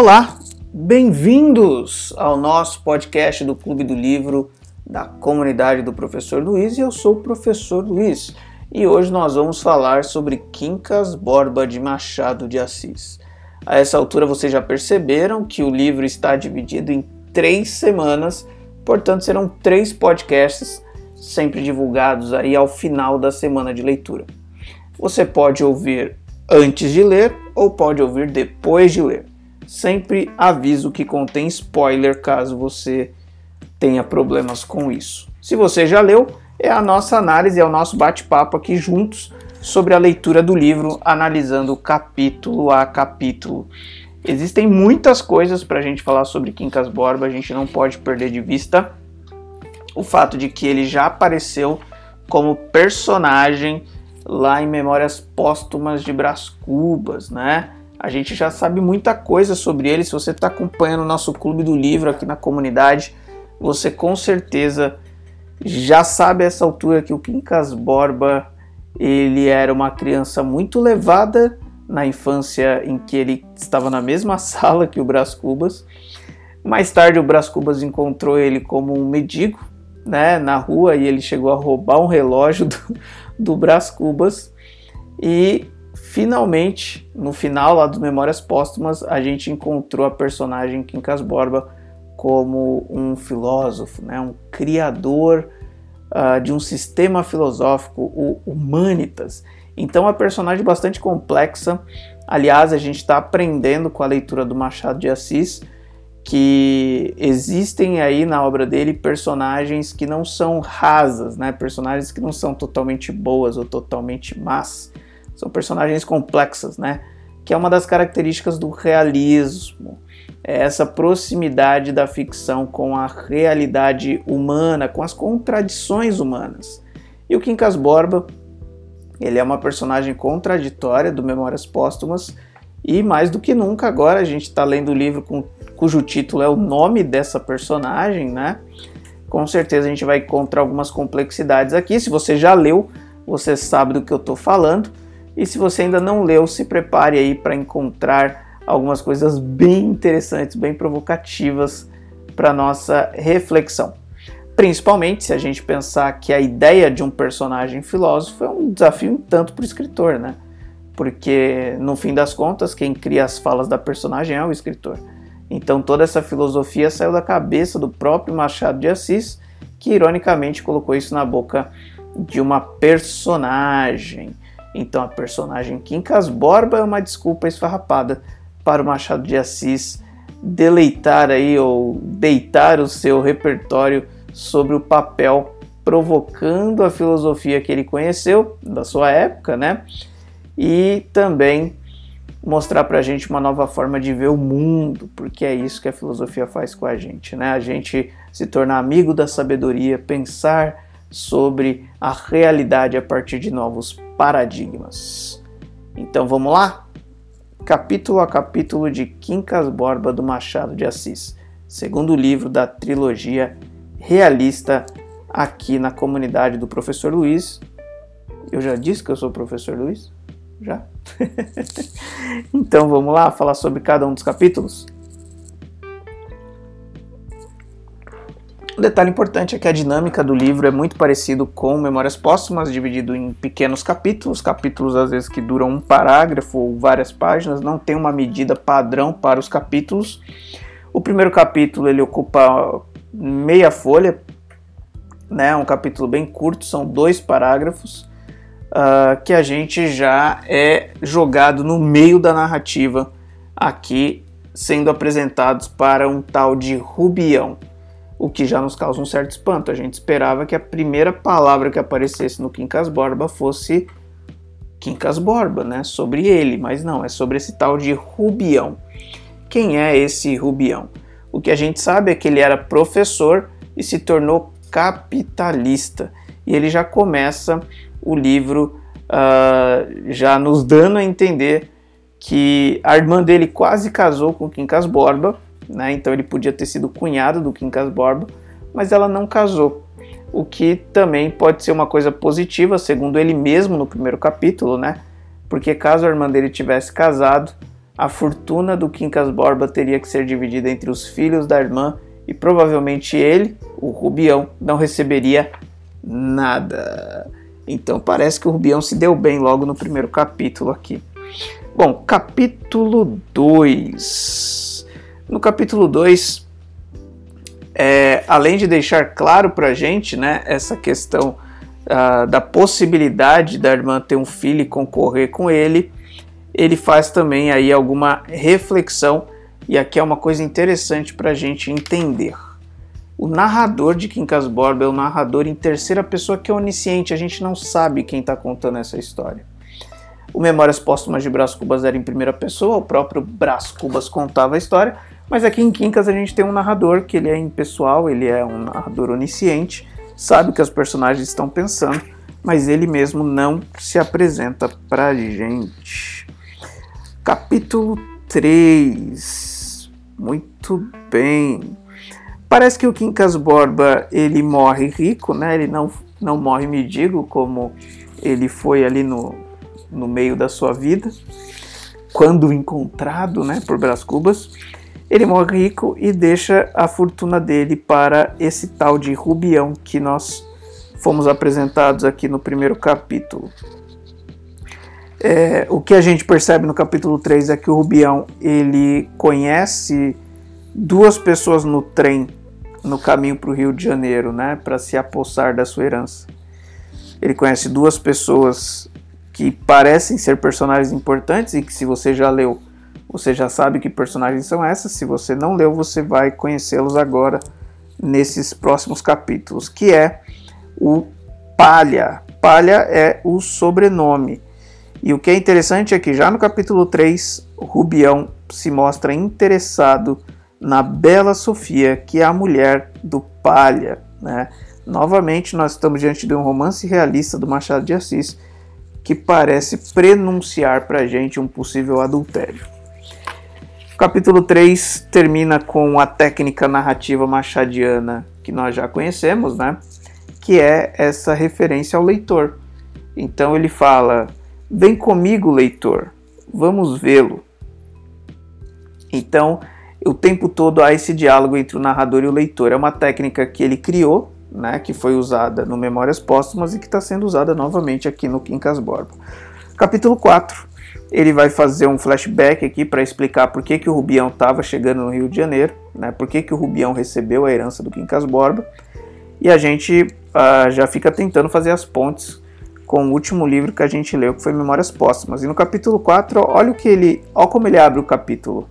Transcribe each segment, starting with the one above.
Olá, bem-vindos ao nosso podcast do Clube do Livro da comunidade do Professor Luiz. E eu sou o Professor Luiz e hoje nós vamos falar sobre Quincas Borba de Machado de Assis. A essa altura vocês já perceberam que o livro está dividido em três semanas, portanto serão três podcasts sempre divulgados aí ao final da semana de leitura. Você pode ouvir antes de ler ou pode ouvir depois de ler. Sempre aviso que contém spoiler caso você tenha problemas com isso. Se você já leu, é a nossa análise, é o nosso bate-papo aqui juntos sobre a leitura do livro, analisando capítulo a capítulo. Existem muitas coisas para a gente falar sobre Quincas Borba, a gente não pode perder de vista o fato de que ele já apareceu como personagem lá em Memórias Póstumas de Brás Cubas, né? A gente já sabe muita coisa sobre ele. Se você está acompanhando o nosso clube do livro aqui na comunidade, você com certeza já sabe a essa altura que o Quincas Borba ele era uma criança muito levada na infância em que ele estava na mesma sala que o Brás Cubas. Mais tarde o Brás Cubas encontrou ele como um mendigo, né, na rua e ele chegou a roubar um relógio do, do Brás Cubas e finalmente, no final lá dos Memórias Póstumas, a gente encontrou a personagem Quincas Borba como um filósofo, né, um criador uh, de um sistema filosófico, o Humanitas. Então, é uma personagem bastante complexa. Aliás, a gente está aprendendo com a leitura do Machado de Assis que existem aí na obra dele personagens que não são rasas, né? Personagens que não são totalmente boas ou totalmente más. São personagens complexas, né? Que é uma das características do realismo. É essa proximidade da ficção com a realidade humana, com as contradições humanas. E o Quincas Borba, ele é uma personagem contraditória do Memórias Póstumas e mais do que nunca agora a gente está lendo o livro com, cujo título é o nome dessa personagem, né? Com certeza a gente vai encontrar algumas complexidades aqui. Se você já leu, você sabe do que eu estou falando. E se você ainda não leu, se prepare aí para encontrar algumas coisas bem interessantes, bem provocativas para nossa reflexão. Principalmente se a gente pensar que a ideia de um personagem filósofo é um desafio um tanto para o escritor, né? Porque no fim das contas, quem cria as falas da personagem é o escritor. Então toda essa filosofia saiu da cabeça do próprio Machado de Assis, que ironicamente colocou isso na boca de uma personagem. Então a personagem Quincas Borba é uma desculpa esfarrapada para o Machado de Assis deleitar aí ou deitar o seu repertório sobre o papel provocando a filosofia que ele conheceu da sua época, né? E também mostrar para a gente uma nova forma de ver o mundo, porque é isso que a filosofia faz com a gente, né? A gente se tornar amigo da sabedoria, pensar sobre a realidade a partir de novos paradigmas. Então vamos lá? Capítulo a capítulo de Quincas Borba do Machado de Assis, segundo livro da trilogia realista aqui na comunidade do Professor Luiz. Eu já disse que eu sou o Professor Luiz? Já? então vamos lá falar sobre cada um dos capítulos? Um detalhe importante é que a dinâmica do livro é muito parecido com Memórias Póstumas, dividido em pequenos capítulos, capítulos às vezes que duram um parágrafo ou várias páginas, não tem uma medida padrão para os capítulos. O primeiro capítulo ele ocupa meia folha, né, um capítulo bem curto, são dois parágrafos, uh, que a gente já é jogado no meio da narrativa aqui, sendo apresentados para um tal de Rubião o que já nos causa um certo espanto. A gente esperava que a primeira palavra que aparecesse no Quincas Borba fosse Quincas Borba, né? Sobre ele, mas não, é sobre esse tal de Rubião. Quem é esse Rubião? O que a gente sabe é que ele era professor e se tornou capitalista. E ele já começa o livro uh, já nos dando a entender que a irmã dele quase casou com Quincas Borba, né? Então ele podia ter sido cunhado do Quincas Borba, mas ela não casou. O que também pode ser uma coisa positiva, segundo ele mesmo no primeiro capítulo, né? Porque caso a irmã dele tivesse casado, a fortuna do Quincas Borba teria que ser dividida entre os filhos da irmã e provavelmente ele, o Rubião, não receberia nada. Então parece que o Rubião se deu bem logo no primeiro capítulo aqui. Bom, capítulo 2. No capítulo 2, é, além de deixar claro para a gente né, essa questão uh, da possibilidade da irmã ter um filho e concorrer com ele, ele faz também aí alguma reflexão, e aqui é uma coisa interessante para a gente entender. O narrador de Quincas Borba é o narrador em terceira pessoa que é onisciente, a gente não sabe quem está contando essa história. O Memórias Póstumas de Brás Cubas era em primeira pessoa, o próprio Brás Cubas contava a história, mas aqui em Quincas a gente tem um narrador que ele é impessoal, ele é um narrador onisciente, sabe o que os personagens estão pensando, mas ele mesmo não se apresenta pra gente. Capítulo 3. Muito bem. Parece que o Quincas Borba ele morre rico, né? Ele não, não morre mendigo como ele foi ali no, no meio da sua vida, quando encontrado, né, por Brás Cubas. Ele morre rico e deixa a fortuna dele para esse tal de Rubião que nós fomos apresentados aqui no primeiro capítulo. É, o que a gente percebe no capítulo 3 é que o Rubião ele conhece duas pessoas no trem no caminho para o Rio de Janeiro, né, para se apossar da sua herança. Ele conhece duas pessoas que parecem ser personagens importantes e que se você já leu você já sabe que personagens são essas. Se você não leu, você vai conhecê-los agora nesses próximos capítulos, que é o Palha. Palha é o sobrenome. E o que é interessante é que já no capítulo 3, Rubião se mostra interessado na Bela Sofia, que é a mulher do Palha. Né? Novamente, nós estamos diante de um romance realista do Machado de Assis que parece prenunciar para a gente um possível adultério capítulo 3 termina com a técnica narrativa machadiana que nós já conhecemos, né? Que é essa referência ao leitor. Então ele fala: Vem comigo, leitor, vamos vê-lo. Então, o tempo todo há esse diálogo entre o narrador e o leitor. É uma técnica que ele criou, né, que foi usada no Memórias Póstumas e que está sendo usada novamente aqui no Quincas Borba. Capítulo 4 ele vai fazer um flashback aqui para explicar por que, que o Rubião estava chegando no Rio de Janeiro, né? por que, que o Rubião recebeu a herança do Quincas Borba. E a gente uh, já fica tentando fazer as pontes com o último livro que a gente leu, que foi Memórias Póstumas. E no capítulo 4, olha o que ele, olha como ele abre o capítulo.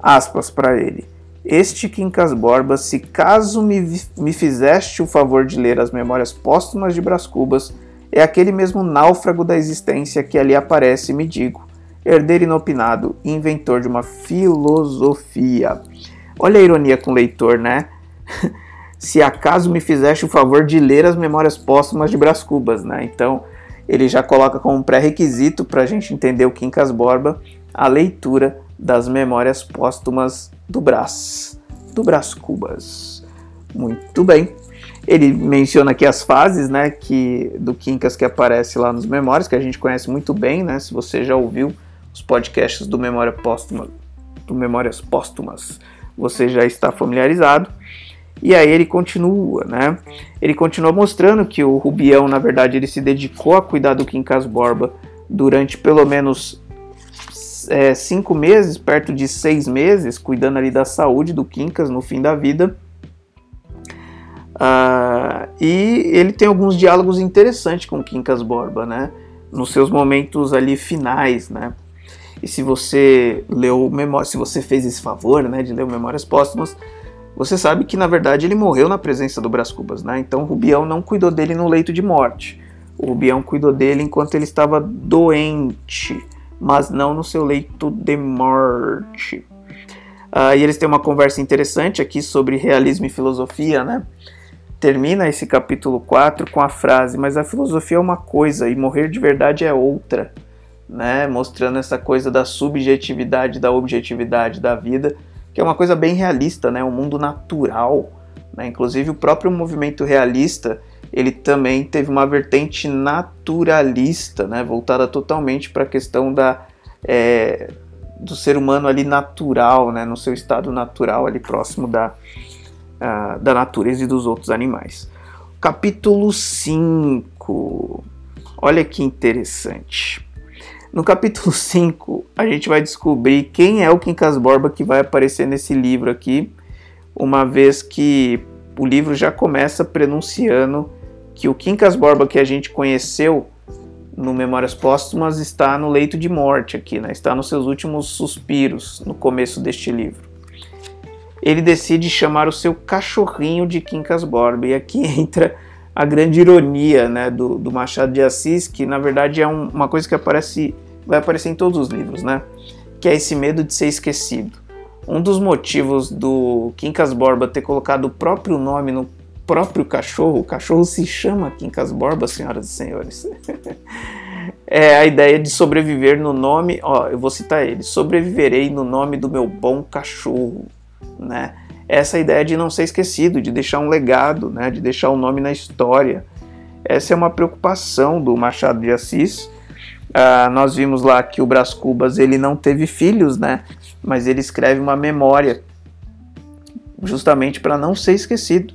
Aspas para ele. Este Quincas Borba, se caso me, me fizeste o favor de ler as Memórias Póstumas de Brás Cubas, é aquele mesmo náufrago da existência que ali aparece, me digo, herdeiro inopinado, inventor de uma filosofia. Olha a ironia com o leitor, né? Se acaso me fizeste o favor de ler as memórias póstumas de Brás Cubas, né? Então ele já coloca como pré-requisito para a gente entender o Quincas Borba a leitura das memórias póstumas do Brás, do Brás Cubas. Muito bem. Ele menciona aqui as fases, né, que do Quincas que aparece lá nos Memórias, que a gente conhece muito bem, né? Se você já ouviu os podcasts do Memória Póstuma, do Memórias Póstumas, você já está familiarizado. E aí ele continua, né? Ele continua mostrando que o Rubião, na verdade, ele se dedicou a cuidar do Quincas Borba durante pelo menos é, cinco meses, perto de seis meses, cuidando ali da saúde do Quincas no fim da vida. Uh, e ele tem alguns diálogos interessantes com Quincas Borba, né? Nos seus momentos ali finais, né? E se você leu Memórias, se você fez esse favor, né, de ler Memórias Póstumas, você sabe que na verdade ele morreu na presença do Brás Cubas, né? Então o Rubião não cuidou dele no leito de morte. O Rubião cuidou dele enquanto ele estava doente, mas não no seu leito de morte. Uh, e eles têm uma conversa interessante aqui sobre realismo e filosofia, né? Termina esse capítulo 4 com a frase: Mas a filosofia é uma coisa e morrer de verdade é outra, né? mostrando essa coisa da subjetividade, da objetividade da vida, que é uma coisa bem realista, né? um mundo natural. Né? Inclusive, o próprio movimento realista ele também teve uma vertente naturalista, né? voltada totalmente para a questão da, é, do ser humano ali natural, né, no seu estado natural, ali próximo da, uh, da natureza e dos outros animais. Capítulo 5. Olha que interessante. No capítulo 5, a gente vai descobrir quem é o Quincas Borba que vai aparecer nesse livro aqui, uma vez que o livro já começa prenunciando que o Quincas Borba que a gente conheceu no Memórias Póstumas está no leito de morte aqui, né? está nos seus últimos suspiros no começo deste livro. Ele decide chamar o seu cachorrinho de Quincas Borba, e aqui entra a grande ironia né, do, do Machado de Assis, que na verdade é um, uma coisa que aparece, vai aparecer em todos os livros, né? que é esse medo de ser esquecido. Um dos motivos do Quincas Borba ter colocado o próprio nome no próprio cachorro, o cachorro se chama Quincas Borba, senhoras e senhores. é a ideia de sobreviver no nome, ó, eu vou citar ele, sobreviverei no nome do meu bom cachorro, né? Essa ideia de não ser esquecido, de deixar um legado, né? De deixar o um nome na história. Essa é uma preocupação do Machado de Assis. Ah, nós vimos lá que o Brás Cubas ele não teve filhos, né? Mas ele escreve uma memória justamente para não ser esquecido.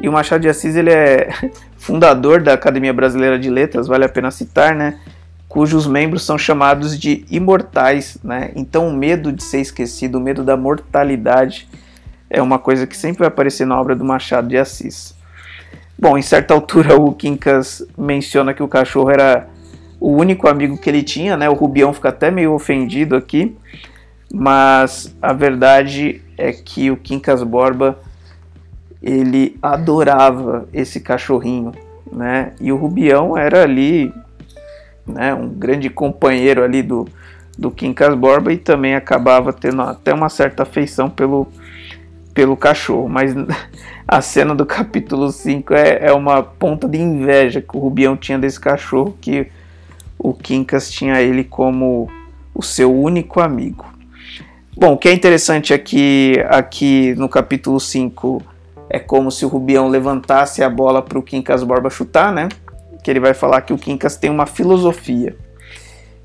E o Machado de Assis ele é fundador da Academia Brasileira de Letras, vale a pena citar, né? Cujos membros são chamados de imortais, né? Então o medo de ser esquecido, o medo da mortalidade é uma coisa que sempre vai aparecer na obra do Machado de Assis. Bom, em certa altura o Quincas menciona que o cachorro era o único amigo que ele tinha, né? O Rubião fica até meio ofendido aqui, mas a verdade é que o Quincas Borba ele adorava esse cachorrinho, né? E o Rubião era ali, né, um grande companheiro ali do, do Quincas Borba e também acabava tendo até uma certa afeição pelo, pelo cachorro. Mas a cena do capítulo 5 é, é uma ponta de inveja que o Rubião tinha desse cachorro, que o Quincas tinha ele como o seu único amigo. Bom, o que é interessante é que aqui no capítulo 5 é como se o Rubião levantasse a bola para o Quincas Borba chutar, né? Que ele vai falar que o Quincas tem uma filosofia.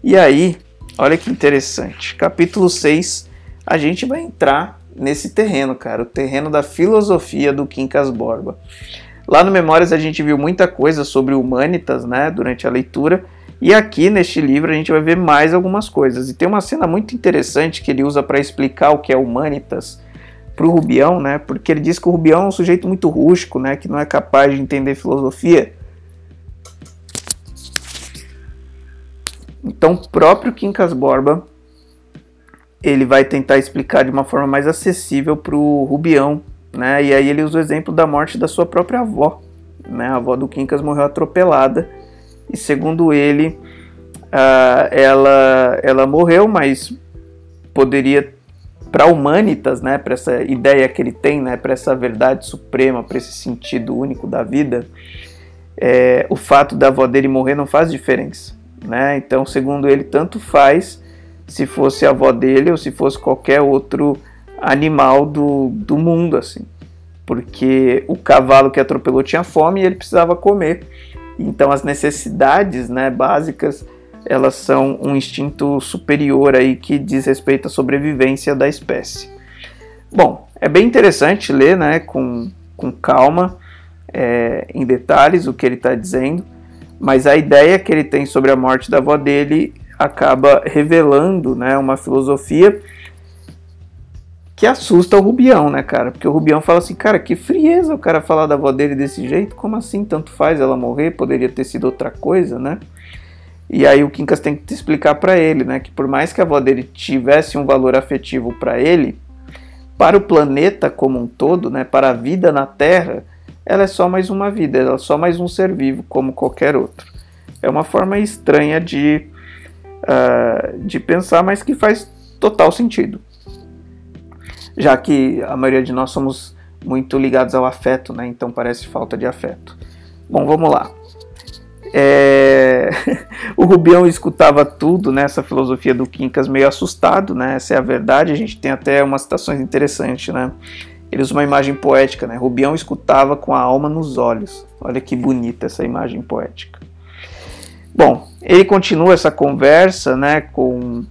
E aí, olha que interessante. Capítulo 6, a gente vai entrar nesse terreno, cara, o terreno da filosofia do Quincas Borba. Lá no Memórias a gente viu muita coisa sobre humanitas, né, durante a leitura, e aqui neste livro a gente vai ver mais algumas coisas. E tem uma cena muito interessante que ele usa para explicar o que é humanitas para o Rubião, né? Porque ele diz que o Rubião é um sujeito muito rústico, né? Que não é capaz de entender filosofia. Então, o próprio Quincas Borba ele vai tentar explicar de uma forma mais acessível para o Rubião, né? E aí ele usa o exemplo da morte da sua própria avó, né? A avó do Quincas morreu atropelada e segundo ele, uh, ela ela morreu, mas poderia para humanitas, né, para essa ideia que ele tem, né, para essa verdade suprema, para esse sentido único da vida, é, o fato da avó dele morrer não faz diferença, né? Então, segundo ele, tanto faz se fosse a avó dele ou se fosse qualquer outro animal do, do mundo, assim, porque o cavalo que atropelou tinha fome e ele precisava comer. Então, as necessidades, né, básicas elas são um instinto superior aí que diz respeito à sobrevivência da espécie. Bom, é bem interessante ler, né, com, com calma, é, em detalhes o que ele está dizendo, mas a ideia que ele tem sobre a morte da avó dele acaba revelando, né, uma filosofia que assusta o Rubião, né, cara? Porque o Rubião fala assim, cara, que frieza o cara falar da avó dele desse jeito, como assim? Tanto faz ela morrer, poderia ter sido outra coisa, né? E aí o Quincas tem que te explicar para ele, né, que por mais que a avó dele tivesse um valor afetivo para ele, para o planeta como um todo, né, para a vida na Terra, ela é só mais uma vida, ela é só mais um ser vivo como qualquer outro. É uma forma estranha de, uh, de pensar, mas que faz total sentido. Já que a maioria de nós somos muito ligados ao afeto, né, então parece falta de afeto. Bom, vamos lá. É... o Rubião escutava tudo nessa né, filosofia do Quincas meio assustado, né? Essa é a verdade. A gente tem até umas citações interessantes, né? Ele usa uma imagem poética, né? Rubião escutava com a alma nos olhos. Olha que bonita essa imagem poética. Bom, ele continua essa conversa, né? Com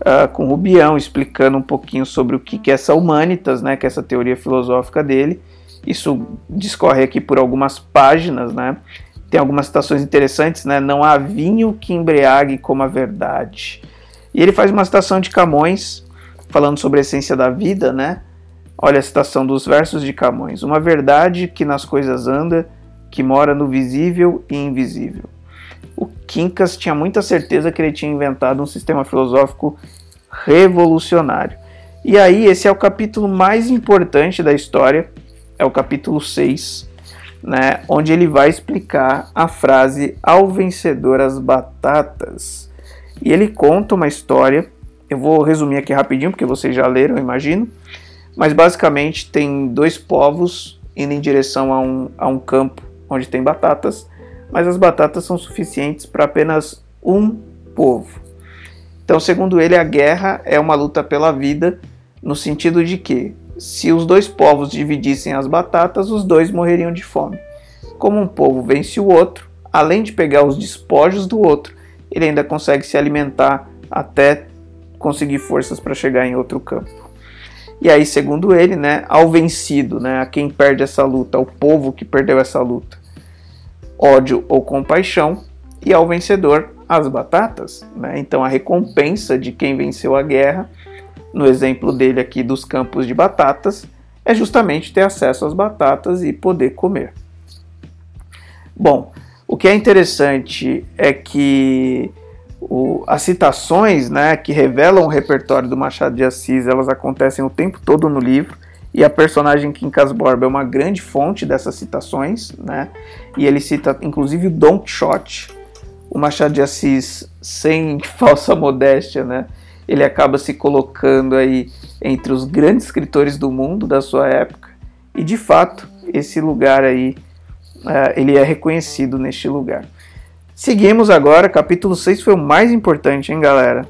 uh, com Rubião, explicando um pouquinho sobre o que é essa humanitas, né, que é essa teoria filosófica dele. Isso discorre aqui por algumas páginas, né? Tem algumas citações interessantes, né? Não há vinho que embriague como a verdade. E ele faz uma citação de Camões, falando sobre a essência da vida, né? Olha a citação dos versos de Camões. Uma verdade que nas coisas anda, que mora no visível e invisível. O Quincas tinha muita certeza que ele tinha inventado um sistema filosófico revolucionário. E aí, esse é o capítulo mais importante da história, é o capítulo 6, né, onde ele vai explicar a frase ao vencedor as batatas. E ele conta uma história, eu vou resumir aqui rapidinho, porque vocês já leram, imagino, mas basicamente tem dois povos indo em direção a um, a um campo onde tem batatas, mas as batatas são suficientes para apenas um povo. Então, segundo ele, a guerra é uma luta pela vida, no sentido de que se os dois povos dividissem as batatas, os dois morreriam de fome. Como um povo vence o outro, além de pegar os despojos do outro, ele ainda consegue se alimentar até conseguir forças para chegar em outro campo. E aí, segundo ele, né, ao vencido, né, a quem perde essa luta, ao povo que perdeu essa luta, ódio ou compaixão, e ao vencedor, as batatas. Né? Então, a recompensa de quem venceu a guerra no exemplo dele aqui dos campos de batatas, é justamente ter acesso às batatas e poder comer. Bom, o que é interessante é que o, as citações né, que revelam o repertório do Machado de Assis, elas acontecem o tempo todo no livro, e a personagem Quincas Borba é uma grande fonte dessas citações, né? E ele cita inclusive o Don Quixote, o Machado de Assis sem falsa modéstia, né? ele acaba se colocando aí entre os grandes escritores do mundo da sua época e de fato esse lugar aí uh, ele é reconhecido neste lugar. Seguimos agora, capítulo 6 foi o mais importante, hein, galera?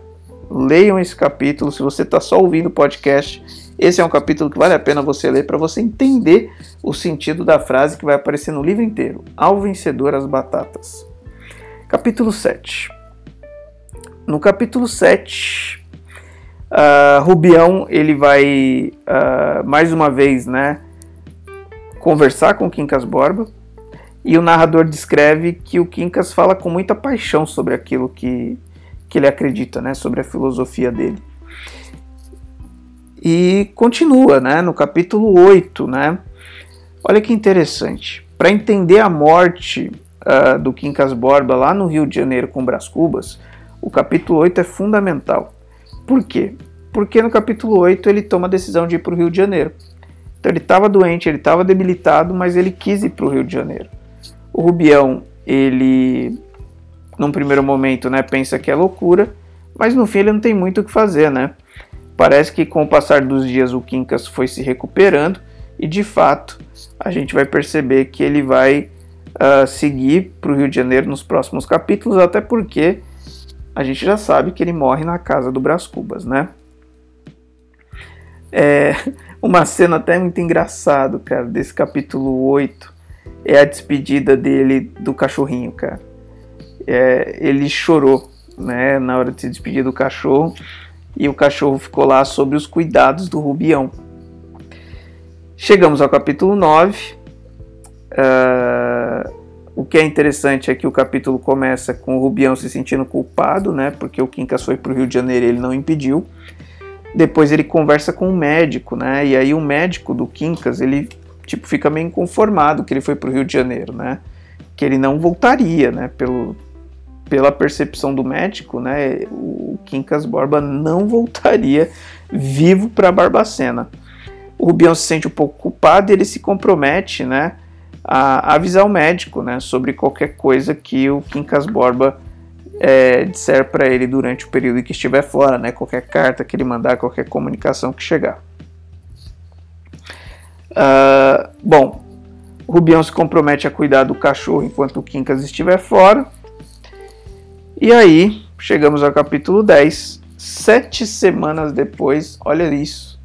Leiam esse capítulo, se você está só ouvindo o podcast, esse é um capítulo que vale a pena você ler para você entender o sentido da frase que vai aparecer no livro inteiro. Ao vencedor as batatas. Capítulo 7. No capítulo 7, Uh, Rubião ele vai uh, mais uma vez, né, conversar com Quincas Borba e o narrador descreve que o Quincas fala com muita paixão sobre aquilo que, que ele acredita, né, sobre a filosofia dele. E continua, né, no capítulo 8, né, olha que interessante. Para entender a morte uh, do Quincas Borba lá no Rio de Janeiro com Brás Cubas, o capítulo 8 é fundamental. Por quê? Porque no capítulo 8 ele toma a decisão de ir para o Rio de Janeiro. Então ele estava doente, ele estava debilitado, mas ele quis ir para o Rio de Janeiro. O Rubião, ele, num primeiro momento, né, pensa que é loucura, mas no fim ele não tem muito o que fazer, né? Parece que com o passar dos dias o Quincas foi se recuperando e de fato a gente vai perceber que ele vai uh, seguir para o Rio de Janeiro nos próximos capítulos, até porque a gente já sabe que ele morre na casa do Brás Cubas, né? É, uma cena até muito engraçado, cara, desse capítulo 8 é a despedida dele do cachorrinho, cara. É, ele chorou, né, na hora de se despedir do cachorro, e o cachorro ficou lá sobre os cuidados do Rubião. Chegamos ao capítulo 9. Uh, o que é interessante é que o capítulo começa com o Rubião se sentindo culpado, né? Porque o Quincas foi para o Rio de Janeiro e ele não impediu. Depois ele conversa com o um médico, né? E aí o médico do Quincas, ele tipo fica meio inconformado que ele foi para o Rio de Janeiro, né? Que ele não voltaria, né? Pelo, pela percepção do médico, né? O Quincas Borba não voltaria vivo para Barbacena. O Rubião se sente um pouco culpado e ele se compromete, né? a avisar o médico né, sobre qualquer coisa que o Quincas Borba é, disser para ele durante o período em que estiver fora, né, qualquer carta que ele mandar, qualquer comunicação que chegar. Uh, bom, Rubião se compromete a cuidar do cachorro enquanto o Quincas estiver fora. E aí, chegamos ao capítulo 10. Sete semanas depois, olha isso,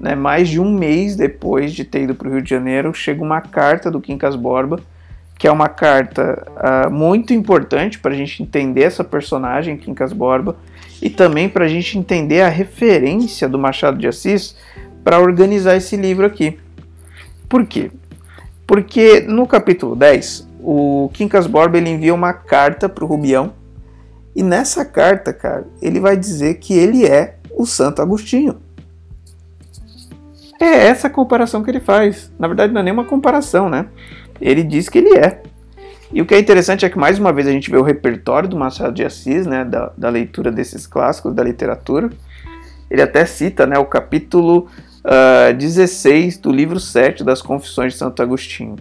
né, mais de um mês depois de ter ido para o Rio de Janeiro, chega uma carta do Quincas Borba que é uma carta uh, muito importante para a gente entender essa personagem, Quincas Borba, e também para a gente entender a referência do Machado de Assis para organizar esse livro aqui. Por quê? Porque no capítulo 10, o Quincas Borba ele envia uma carta para o Rubião, e nessa carta, cara, ele vai dizer que ele é o Santo Agostinho. É essa comparação que ele faz. Na verdade, não é nenhuma comparação, né? Ele diz que ele é. E o que é interessante é que, mais uma vez, a gente vê o repertório do Machado de Assis, né? Da, da leitura desses clássicos da literatura. Ele até cita né, o capítulo uh, ah, 16 do livro 7 das Confissões de Santo Agostinho.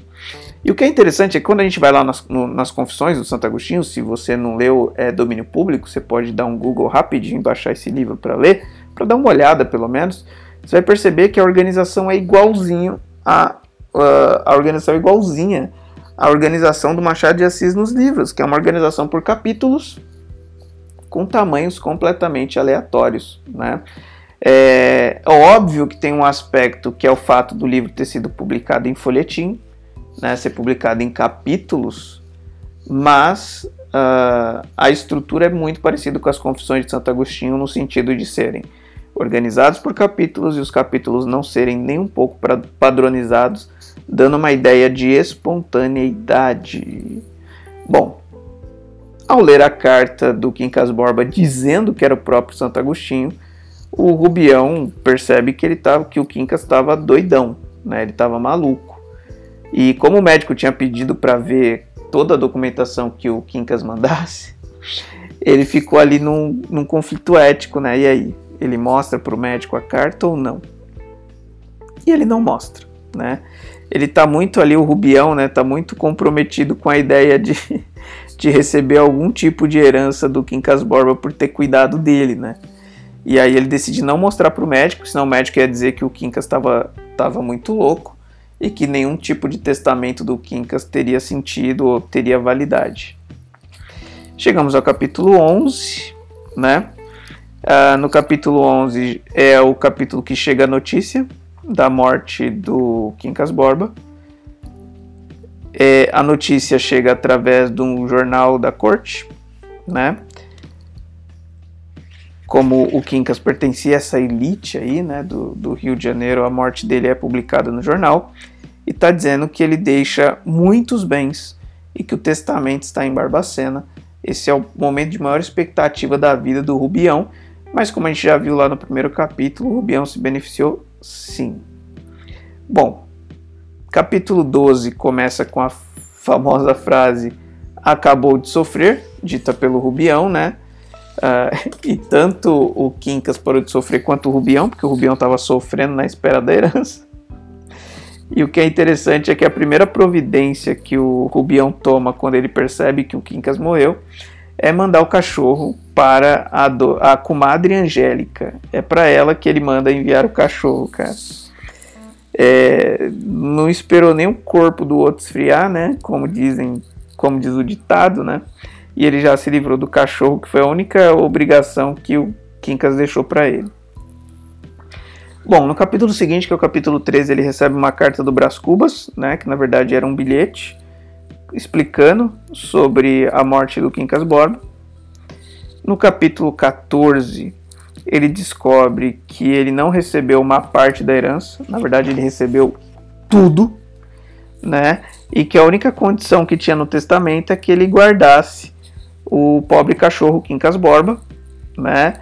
E o que é interessante é que quando a gente vai lá nas, no, nas Confissões do Santo Agostinho, se você não leu é domínio público, você pode dar um Google rapidinho, baixar esse livro para ler, para dar uma olhada pelo menos. Você vai perceber que a organização é igualzinho a, uh, a organização é igualzinha à organização do Machado de Assis nos livros, que é uma organização por capítulos com tamanhos completamente aleatórios, né? É, é óbvio que tem um aspecto que é o fato do livro ter sido publicado em folhetim, né, ser publicado em capítulos, mas uh, a estrutura é muito parecida com as Confissões de Santo Agostinho no sentido de serem organizados por capítulos e os capítulos não serem nem um pouco padronizados, dando uma ideia de espontaneidade. Bom, ao ler a carta do Quincas Borba dizendo que era o próprio Santo Agostinho, o Rubião percebe que ele tava, que o Quincas estava doidão, né? Ele estava maluco. E como o médico tinha pedido para ver toda a documentação que o Quincas mandasse, ele ficou ali num, num conflito ético, né? E aí, ele mostra para o médico a carta ou não? E ele não mostra, né? Ele está muito ali, o Rubião, né? Tá muito comprometido com a ideia de, de receber algum tipo de herança do Quincas Borba por ter cuidado dele, né? E aí ele decide não mostrar para o médico, senão o médico ia dizer que o Quincas estava tava muito louco e que nenhum tipo de testamento do Quincas teria sentido ou teria validade. Chegamos ao capítulo 11, né? Uh, no capítulo 11 é o capítulo que chega a notícia da morte do Quincas Borba. É, a notícia chega através de um jornal da corte, né? Como o Quincas pertencia a essa elite aí, né, do, do Rio de Janeiro, a morte dele é publicada no jornal e está dizendo que ele deixa muitos bens e que o testamento está em Barbacena. Esse é o momento de maior expectativa da vida do Rubião, mas como a gente já viu lá no primeiro capítulo, o Rubião se beneficiou sim. Bom, capítulo 12 começa com a famosa frase acabou de sofrer, dita pelo Rubião, né? Uh, e tanto o Quincas parou de sofrer quanto o Rubião, porque o Rubião estava sofrendo na espera da herança. E o que é interessante é que a primeira providência que o Rubião toma quando ele percebe que o Quincas morreu é mandar o cachorro para a, do, a comadre Angélica. É para ela que ele manda enviar o cachorro, cara. É, não esperou nem o corpo do outro esfriar, né? Como dizem, como diz o ditado, né? E ele já se livrou do cachorro, que foi a única obrigação que o Quincas deixou para ele. Bom, no capítulo seguinte, que é o capítulo 13, ele recebe uma carta do Brás Cubas, né, que na verdade era um bilhete explicando sobre a morte do Quincas Borba. No capítulo 14, ele descobre que ele não recebeu uma parte da herança, na verdade ele recebeu tudo, né? E que a única condição que tinha no testamento é que ele guardasse o pobre cachorro Quincas Borba, né?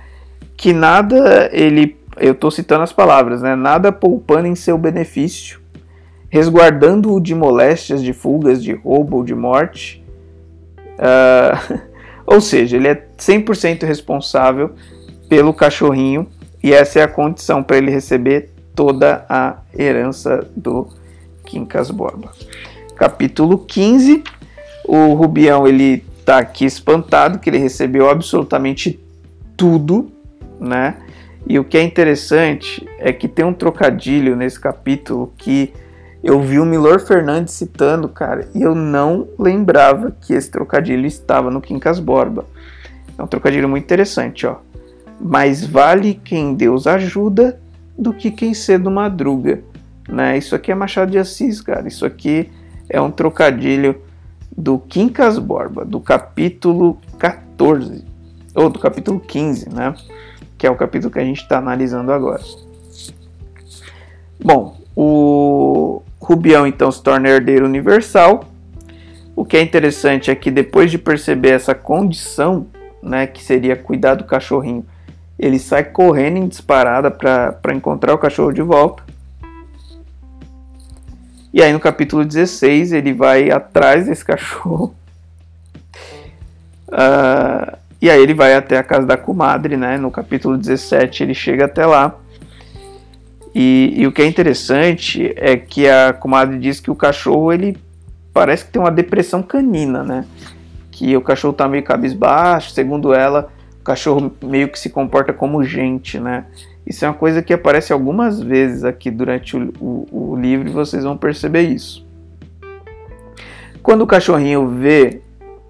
Que nada ele, eu estou citando as palavras, né? Nada poupando em seu benefício, resguardando-o de moléstias, de fugas, de roubo ou de morte. Uh, ou seja, ele é 100% responsável pelo cachorrinho e essa é a condição para ele receber toda a herança do Quincas Borba. Capítulo 15, o Rubião ele está aqui espantado que ele recebeu absolutamente tudo, né? E o que é interessante é que tem um trocadilho nesse capítulo que eu vi o Milor Fernandes citando, cara, e eu não lembrava que esse trocadilho estava no Quincas Borba. É um trocadilho muito interessante, ó. Mais vale quem Deus ajuda do que quem cedo madruga, né? Isso aqui é Machado de Assis, cara. Isso aqui é um trocadilho do Quincas Borba, do capítulo 14, ou do capítulo 15, né? Que é o capítulo que a gente está analisando agora. Bom, o Rubião então se torna herdeiro universal. O que é interessante é que depois de perceber essa condição, né, que seria cuidar do cachorrinho, ele sai correndo em disparada para encontrar o cachorro de volta. E aí no capítulo 16 ele vai atrás desse cachorro. Uh, e aí ele vai até a casa da comadre, né? No capítulo 17 ele chega até lá. E, e, o que é interessante é que a comadre diz que o cachorro ele parece que tem uma depressão canina, né? Que o cachorro tá meio cabisbaixo, segundo ela, o cachorro meio que se comporta como gente, né? Isso é uma coisa que aparece algumas vezes aqui durante o, o, o livro e vocês vão perceber isso. Quando o cachorrinho vê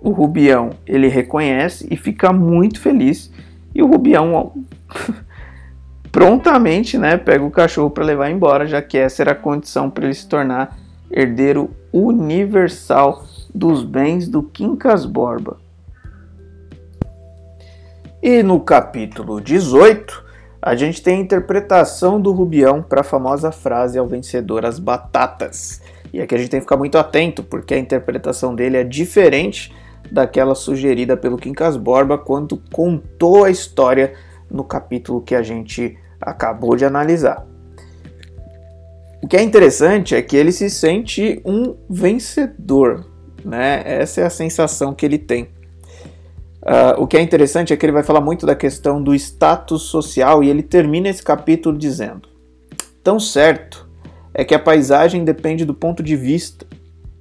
o Rubião, ele reconhece e fica muito feliz. E o Rubião prontamente né, pega o cachorro para levar embora, já que essa era a condição para ele se tornar herdeiro universal dos bens do Quincas Borba. E no capítulo 18, a gente tem a interpretação do Rubião para a famosa frase ao vencedor as batatas. E aqui a gente tem que ficar muito atento, porque a interpretação dele é diferente daquela sugerida pelo Quincas Borba quando contou a história no capítulo que a gente acabou de analisar. O que é interessante é que ele se sente um vencedor, né? Essa é a sensação que ele tem. Uh, o que é interessante é que ele vai falar muito da questão do status social e ele termina esse capítulo dizendo: Tão certo é que a paisagem depende do ponto de vista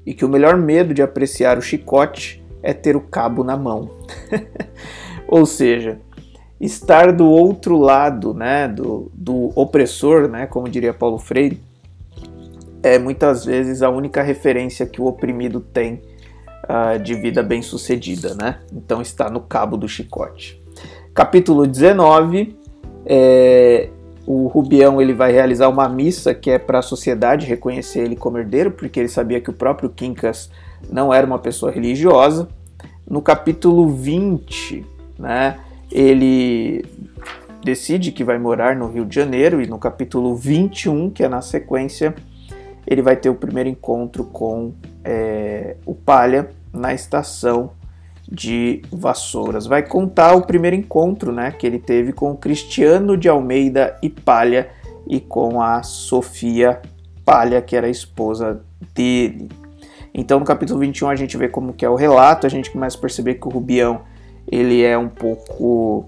e que o melhor medo de apreciar o chicote é ter o cabo na mão. Ou seja, estar do outro lado, né, do, do opressor, né, como diria Paulo Freire, é muitas vezes a única referência que o oprimido tem uh, de vida bem sucedida, né? Então está no cabo do chicote. Capítulo 19, é, o Rubião ele vai realizar uma missa que é para a sociedade reconhecer ele como herdeiro, porque ele sabia que o próprio Quincas não era uma pessoa religiosa. No capítulo 20, né, ele decide que vai morar no Rio de Janeiro, e no capítulo 21, que é na sequência, ele vai ter o primeiro encontro com é, o Palha na estação de Vassouras. Vai contar o primeiro encontro né, que ele teve com o Cristiano de Almeida e Palha e com a Sofia Palha, que era a esposa dele. Então no capítulo 21 a gente vê como que é o relato, a gente começa a perceber que o Rubião ele é um pouco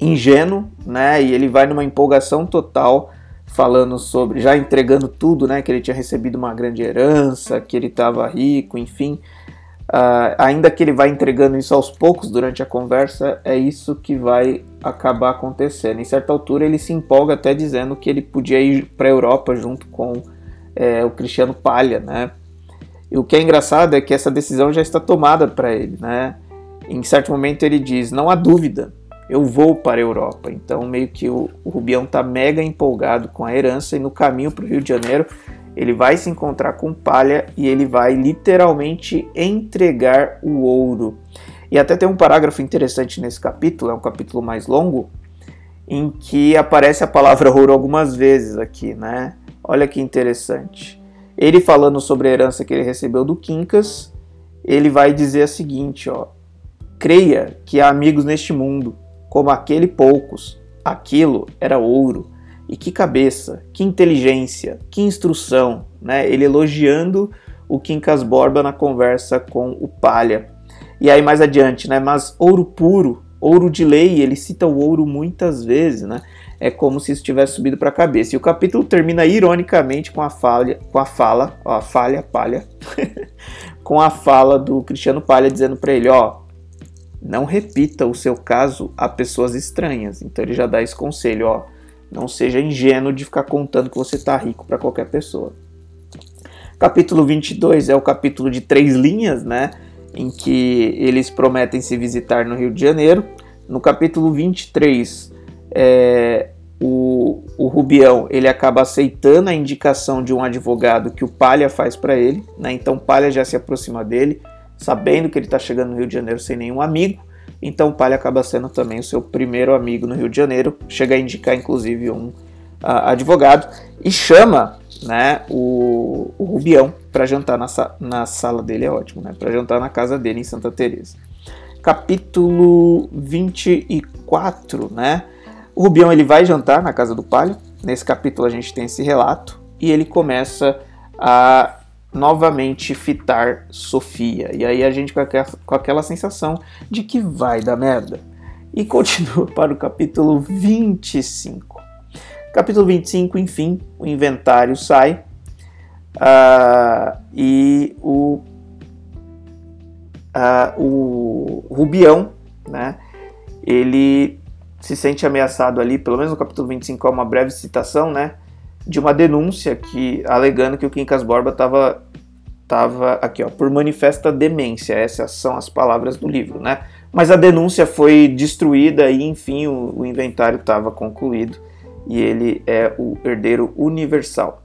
ingênuo, né? E ele vai numa empolgação total falando sobre, já entregando tudo, né? Que ele tinha recebido uma grande herança, que ele estava rico, enfim. Uh, ainda que ele vai entregando isso aos poucos durante a conversa, é isso que vai acabar acontecendo. Em certa altura, ele se empolga até dizendo que ele podia ir para a Europa junto com é, o Cristiano Palha, né? E o que é engraçado é que essa decisão já está tomada para ele, né? Em certo momento ele diz: não há dúvida, eu vou para a Europa. Então, meio que o, o Rubião está mega empolgado com a herança e no caminho para o Rio de Janeiro ele vai se encontrar com Palha e ele vai literalmente entregar o ouro. E até tem um parágrafo interessante nesse capítulo, é um capítulo mais longo, em que aparece a palavra ouro algumas vezes aqui, né? Olha que interessante. Ele falando sobre a herança que ele recebeu do Quincas, ele vai dizer a seguinte, ó: Creia que há amigos neste mundo, como aquele poucos. Aquilo era ouro. E que cabeça, que inteligência, que instrução, né? Ele elogiando o Quincas Borba na conversa com o Palha. E aí mais adiante, né? Mas ouro puro, ouro de lei, ele cita o ouro muitas vezes, né? É como se isso tivesse subido para a cabeça. E o capítulo termina ironicamente com a falha, com a fala, ó, a falha, palha, com a fala do Cristiano Palha dizendo para ele, ó, não repita o seu caso a pessoas estranhas. Então ele já dá esse conselho, ó, não seja ingênuo de ficar contando que você está rico para qualquer pessoa. Capítulo 22 é o capítulo de três linhas, né, em que eles prometem se visitar no Rio de Janeiro. No capítulo 23, é, o o, Rubião ele acaba aceitando a indicação de um advogado que o Palha faz para ele, né? Então Palha já se aproxima dele, sabendo que ele está chegando no Rio de Janeiro sem nenhum amigo. Então Palha acaba sendo também o seu primeiro amigo no Rio de Janeiro, chega a indicar inclusive um uh, advogado e chama né, o, o Rubião para jantar na, na sala dele, é ótimo, né? Para jantar na casa dele em Santa Teresa. Capítulo 24, né? O Rubião ele vai jantar na casa do Palio. Nesse capítulo a gente tem esse relato e ele começa a novamente fitar Sofia. E aí a gente com aquela, com aquela sensação de que vai dar merda. E continua para o capítulo 25. Capítulo 25, enfim, o inventário sai uh, e o, uh, o Rubião, né, ele se sente ameaçado ali, pelo menos no capítulo 25 é uma breve citação, né, de uma denúncia que alegando que o Quincas Borba estava tava aqui, ó, por manifesta demência. Essas são as palavras do livro, né? Mas a denúncia foi destruída e, enfim, o, o inventário estava concluído e ele é o herdeiro universal.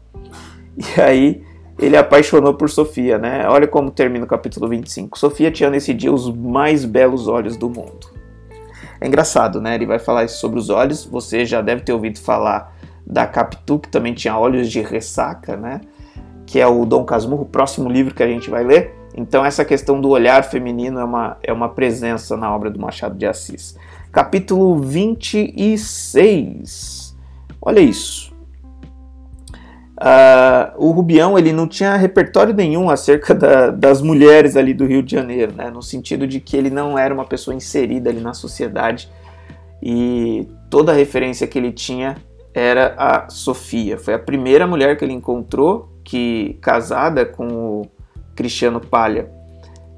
E aí ele apaixonou por Sofia, né? Olha como termina o capítulo 25. Sofia tinha nesse dia os mais belos olhos do mundo. É engraçado, né? Ele vai falar isso sobre os olhos. Você já deve ter ouvido falar da Capitu, que também tinha olhos de ressaca, né? Que é o Dom Casmurro, o próximo livro que a gente vai ler. Então, essa questão do olhar feminino é uma, é uma presença na obra do Machado de Assis. Capítulo 26. Olha isso. Uh, o Rubião ele não tinha repertório nenhum acerca da, das mulheres ali do Rio de Janeiro, né? no sentido de que ele não era uma pessoa inserida ali na sociedade e toda a referência que ele tinha era a Sofia. Foi a primeira mulher que ele encontrou que, casada com o Cristiano Palha,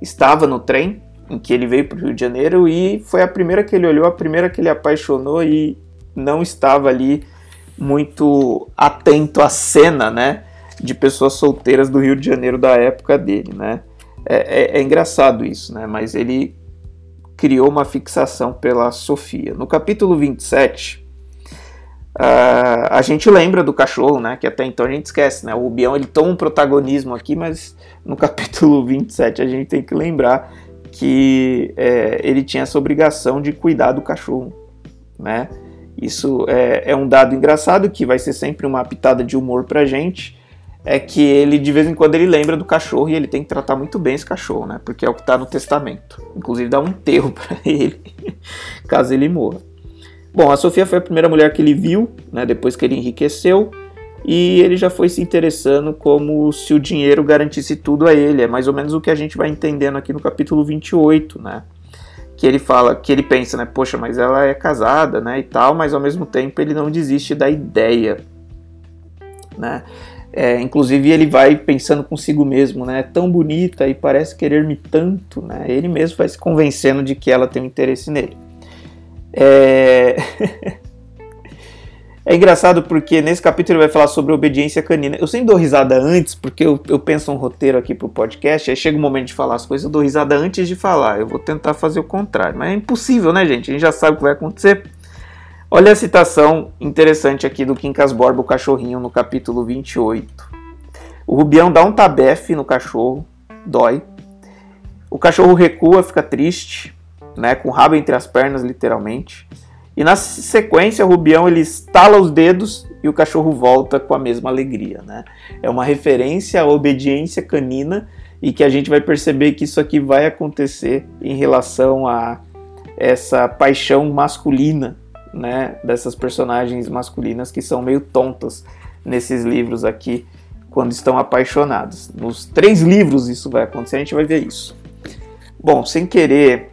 estava no trem em que ele veio para o Rio de Janeiro e foi a primeira que ele olhou, a primeira que ele apaixonou e não estava ali muito atento à cena, né, de pessoas solteiras do Rio de Janeiro da época dele, né. É, é, é engraçado isso, né, mas ele criou uma fixação pela Sofia. No capítulo 27, uh, a gente lembra do cachorro, né, que até então a gente esquece, né, o Bião ele toma um protagonismo aqui, mas no capítulo 27 a gente tem que lembrar que é, ele tinha essa obrigação de cuidar do cachorro, né, isso é, é um dado engraçado que vai ser sempre uma pitada de humor pra gente. É que ele, de vez em quando, ele lembra do cachorro e ele tem que tratar muito bem esse cachorro, né? Porque é o que tá no testamento. Inclusive, dá um enterro para ele, caso ele morra. Bom, a Sofia foi a primeira mulher que ele viu, né? Depois que ele enriqueceu. E ele já foi se interessando como se o dinheiro garantisse tudo a ele. É mais ou menos o que a gente vai entendendo aqui no capítulo 28, né? que ele fala, que ele pensa, né, poxa, mas ela é casada, né, e tal, mas ao mesmo tempo ele não desiste da ideia, né, é, inclusive ele vai pensando consigo mesmo, né, é tão bonita e parece querer-me tanto, né, ele mesmo vai se convencendo de que ela tem um interesse nele. É... É engraçado porque nesse capítulo ele vai falar sobre obediência canina. Eu sempre dou risada antes, porque eu, eu penso um roteiro aqui pro podcast, aí chega o momento de falar as coisas, eu dou risada antes de falar. Eu vou tentar fazer o contrário, mas é impossível, né, gente? A gente já sabe o que vai acontecer. Olha a citação interessante aqui do Quincas Borba, o cachorrinho, no capítulo 28. O Rubião dá um tabefe no cachorro, dói. O cachorro recua, fica triste, né, com o rabo entre as pernas, literalmente. E na sequência, o Rubião ele estala os dedos e o cachorro volta com a mesma alegria. Né? É uma referência à obediência canina e que a gente vai perceber que isso aqui vai acontecer em relação a essa paixão masculina né, dessas personagens masculinas que são meio tontas nesses livros aqui quando estão apaixonados. Nos três livros isso vai acontecer, a gente vai ver isso. Bom, sem querer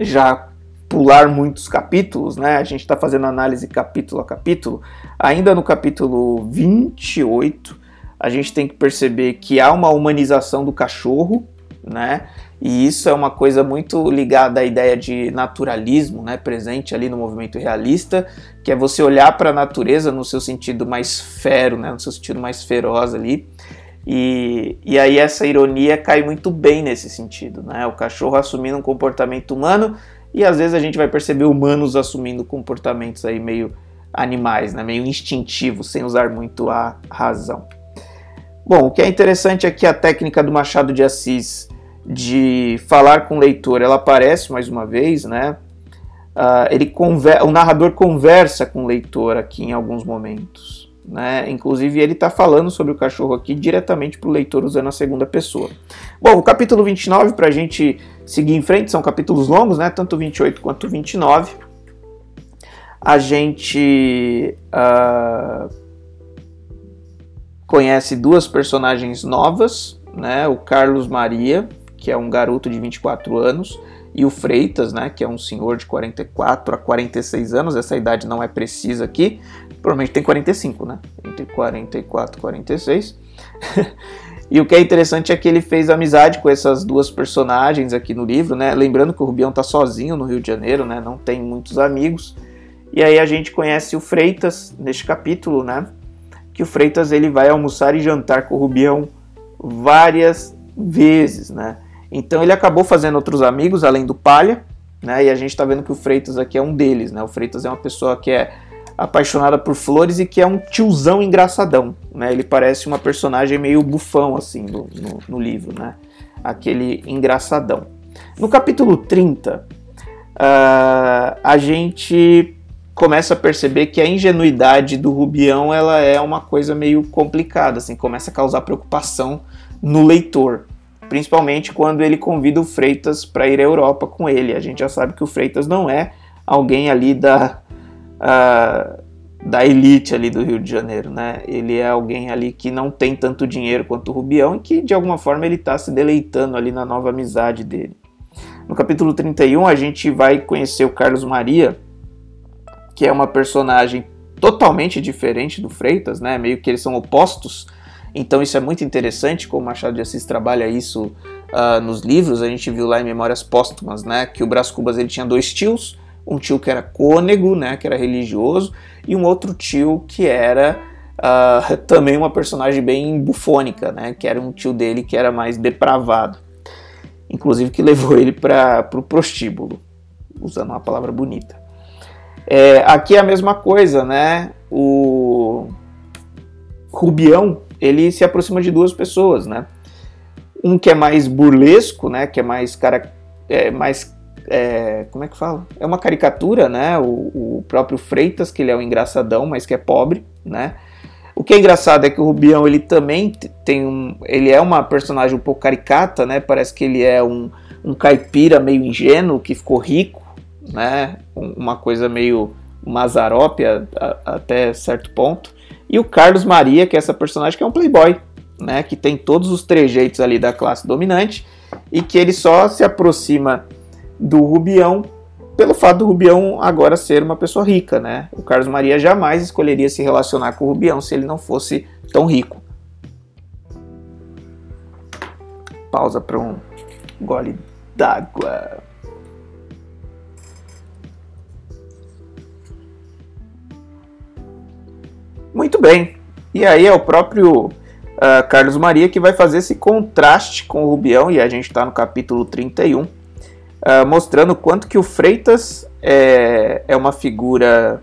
já pular muitos capítulos, né? A gente está fazendo análise capítulo a capítulo. Ainda no capítulo 28, a gente tem que perceber que há uma humanização do cachorro, né? E isso é uma coisa muito ligada à ideia de naturalismo, né, presente ali no movimento realista, que é você olhar para a natureza no seu sentido mais fero, né, no seu sentido mais feroz ali. E, e aí essa ironia cai muito bem nesse sentido, né? O cachorro assumindo um comportamento humano e às vezes a gente vai perceber humanos assumindo comportamentos aí meio animais, né? meio instintivo, sem usar muito a razão. Bom, o que é interessante é que a técnica do Machado de Assis de falar com o leitor, ela aparece mais uma vez, né? Uh, ele o narrador conversa com o leitor aqui em alguns momentos. Né? Inclusive, ele está falando sobre o cachorro aqui diretamente para o leitor usando a segunda pessoa. Bom, o capítulo 29, para a gente seguir em frente, são capítulos longos, né? tanto 28 quanto 29. A gente uh, conhece duas personagens novas, né? o Carlos Maria, que é um garoto de 24 anos, e o Freitas, né, que é um senhor de 44 a 46 anos, essa idade não é precisa aqui, provavelmente tem 45, né? Entre 44 e 46. e o que é interessante é que ele fez amizade com essas duas personagens aqui no livro, né? Lembrando que o Rubião tá sozinho no Rio de Janeiro, né? Não tem muitos amigos. E aí a gente conhece o Freitas neste capítulo, né? Que o Freitas ele vai almoçar e jantar com o Rubião várias vezes, né? Então ele acabou fazendo outros amigos além do Palha, né? E a gente está vendo que o Freitas aqui é um deles, né? O Freitas é uma pessoa que é apaixonada por flores e que é um tiozão engraçadão, né? Ele parece uma personagem meio bufão assim no, no, no livro, né? Aquele engraçadão. No capítulo 30, uh, ah, a gente começa a perceber que a ingenuidade do Rubião ela é uma coisa meio complicada, assim, começa a causar preocupação no leitor principalmente quando ele convida o Freitas para ir à Europa com ele. A gente já sabe que o Freitas não é alguém ali da, uh, da elite ali do Rio de Janeiro, né? Ele é alguém ali que não tem tanto dinheiro quanto o Rubião e que de alguma forma ele está se deleitando ali na nova amizade dele. No capítulo 31 a gente vai conhecer o Carlos Maria, que é uma personagem totalmente diferente do Freitas, né? Meio que eles são opostos então isso é muito interessante, como Machado de Assis trabalha isso uh, nos livros. A gente viu lá em Memórias Póstumas, né, que o Brás Cubas ele tinha dois tios, um tio que era cônego, né, que era religioso, e um outro tio que era uh, também uma personagem bem bufônica, né, que era um tio dele que era mais depravado, inclusive que levou ele para o pro prostíbulo, usando uma palavra bonita. É, aqui é a mesma coisa, né? O Rubião ele se aproxima de duas pessoas, né? Um que é mais burlesco, né? Que é mais cara, é, mais é, como é que fala? É uma caricatura, né? O, o, próprio Freitas, que ele é um engraçadão, mas que é pobre, né? O que é engraçado é que o Rubião ele também tem um, ele é uma personagem um pouco caricata, né? Parece que ele é um, um caipira meio ingênuo que ficou rico, né? Uma coisa meio mazarope até certo ponto. E o Carlos Maria, que é essa personagem que é um playboy, né, que tem todos os trejeitos ali da classe dominante e que ele só se aproxima do Rubião pelo fato do Rubião agora ser uma pessoa rica, né? O Carlos Maria jamais escolheria se relacionar com o Rubião se ele não fosse tão rico. Pausa para um gole d'água. Muito bem. E aí é o próprio uh, Carlos Maria que vai fazer esse contraste com o Rubião, e a gente está no capítulo 31, ah, mostrando quanto que o Freitas é, é uma figura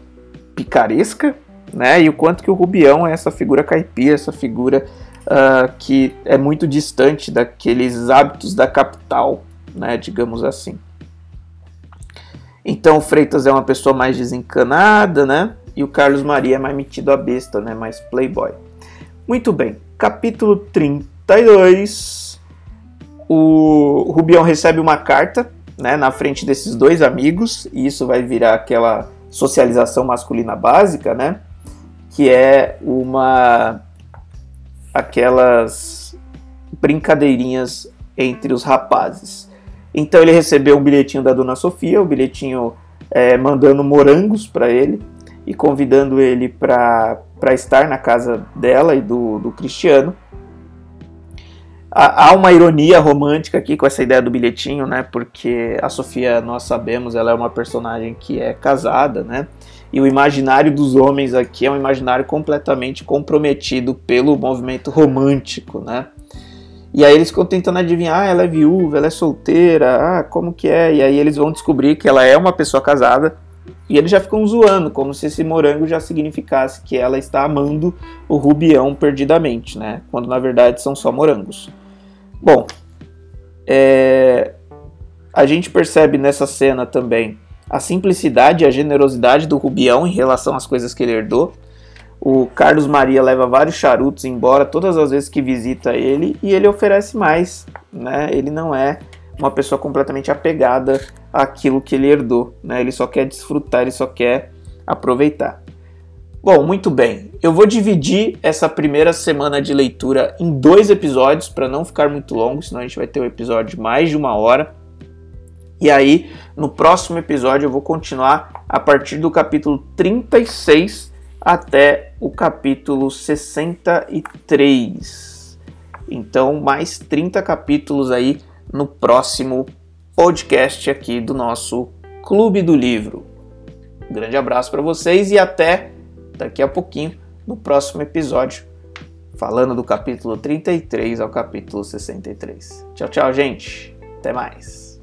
picaresca, né? E o quanto que o Rubião é essa figura caipira, essa figura uh, que é muito distante daqueles hábitos da capital, né? Digamos assim. Então o Freitas é uma pessoa mais desencanada, né? e o Carlos Maria é mais metido a besta, né? Mais playboy. Muito bem, capítulo 32. O Rubião recebe uma carta, né, na frente desses dois amigos, e isso vai virar aquela socialização masculina básica, né? Que é uma aquelas brincadeirinhas entre os rapazes. Então ele recebeu um bilhetinho da Dona Sofia, o bilhetinho é, mandando morangos para ele, e convidando ele para estar na casa dela e do, do Cristiano. Há, uma ironia romântica aqui com essa ideia do bilhetinho, né? Porque a Sofia, nós sabemos, ela é uma personagem que é casada, né? E o imaginário dos homens aqui é um imaginário completamente comprometido pelo movimento romântico, né? E aí eles ficam tentando adivinhar, ah, ela é viúva, ela é solteira, ah, como que é? E aí eles vão descobrir que ela é uma pessoa casada, E eles já ficam zoando, como se esse morango já significasse que ela está amando o Rubião perdidamente, né? Quando na verdade são só morangos. Bom, é... a gente percebe nessa cena também a simplicidade e a generosidade do Rubião em relação às coisas que ele herdou. O Carlos Maria leva vários charutos embora todas as vezes que visita ele e ele oferece mais, né? Ele não é uma pessoa completamente apegada àquilo que ele herdou, né? Ele só quer desfrutar, ele só quer aproveitar. Bom, muito bem. Eu vou dividir essa primeira semana de leitura em dois episódios para não ficar muito longo, senão a gente vai ter um episódio de mais de uma hora. E aí, no próximo episódio, eu vou continuar a partir do capítulo 36 até o capítulo 63. Então, mais 30 capítulos aí no próximo podcast aqui do nosso Clube do Livro. Um grande abraço para vocês e até daqui a pouquinho no próximo episódio, falando do capítulo 33 ao capítulo 63. Tchau, tchau, gente. Até mais.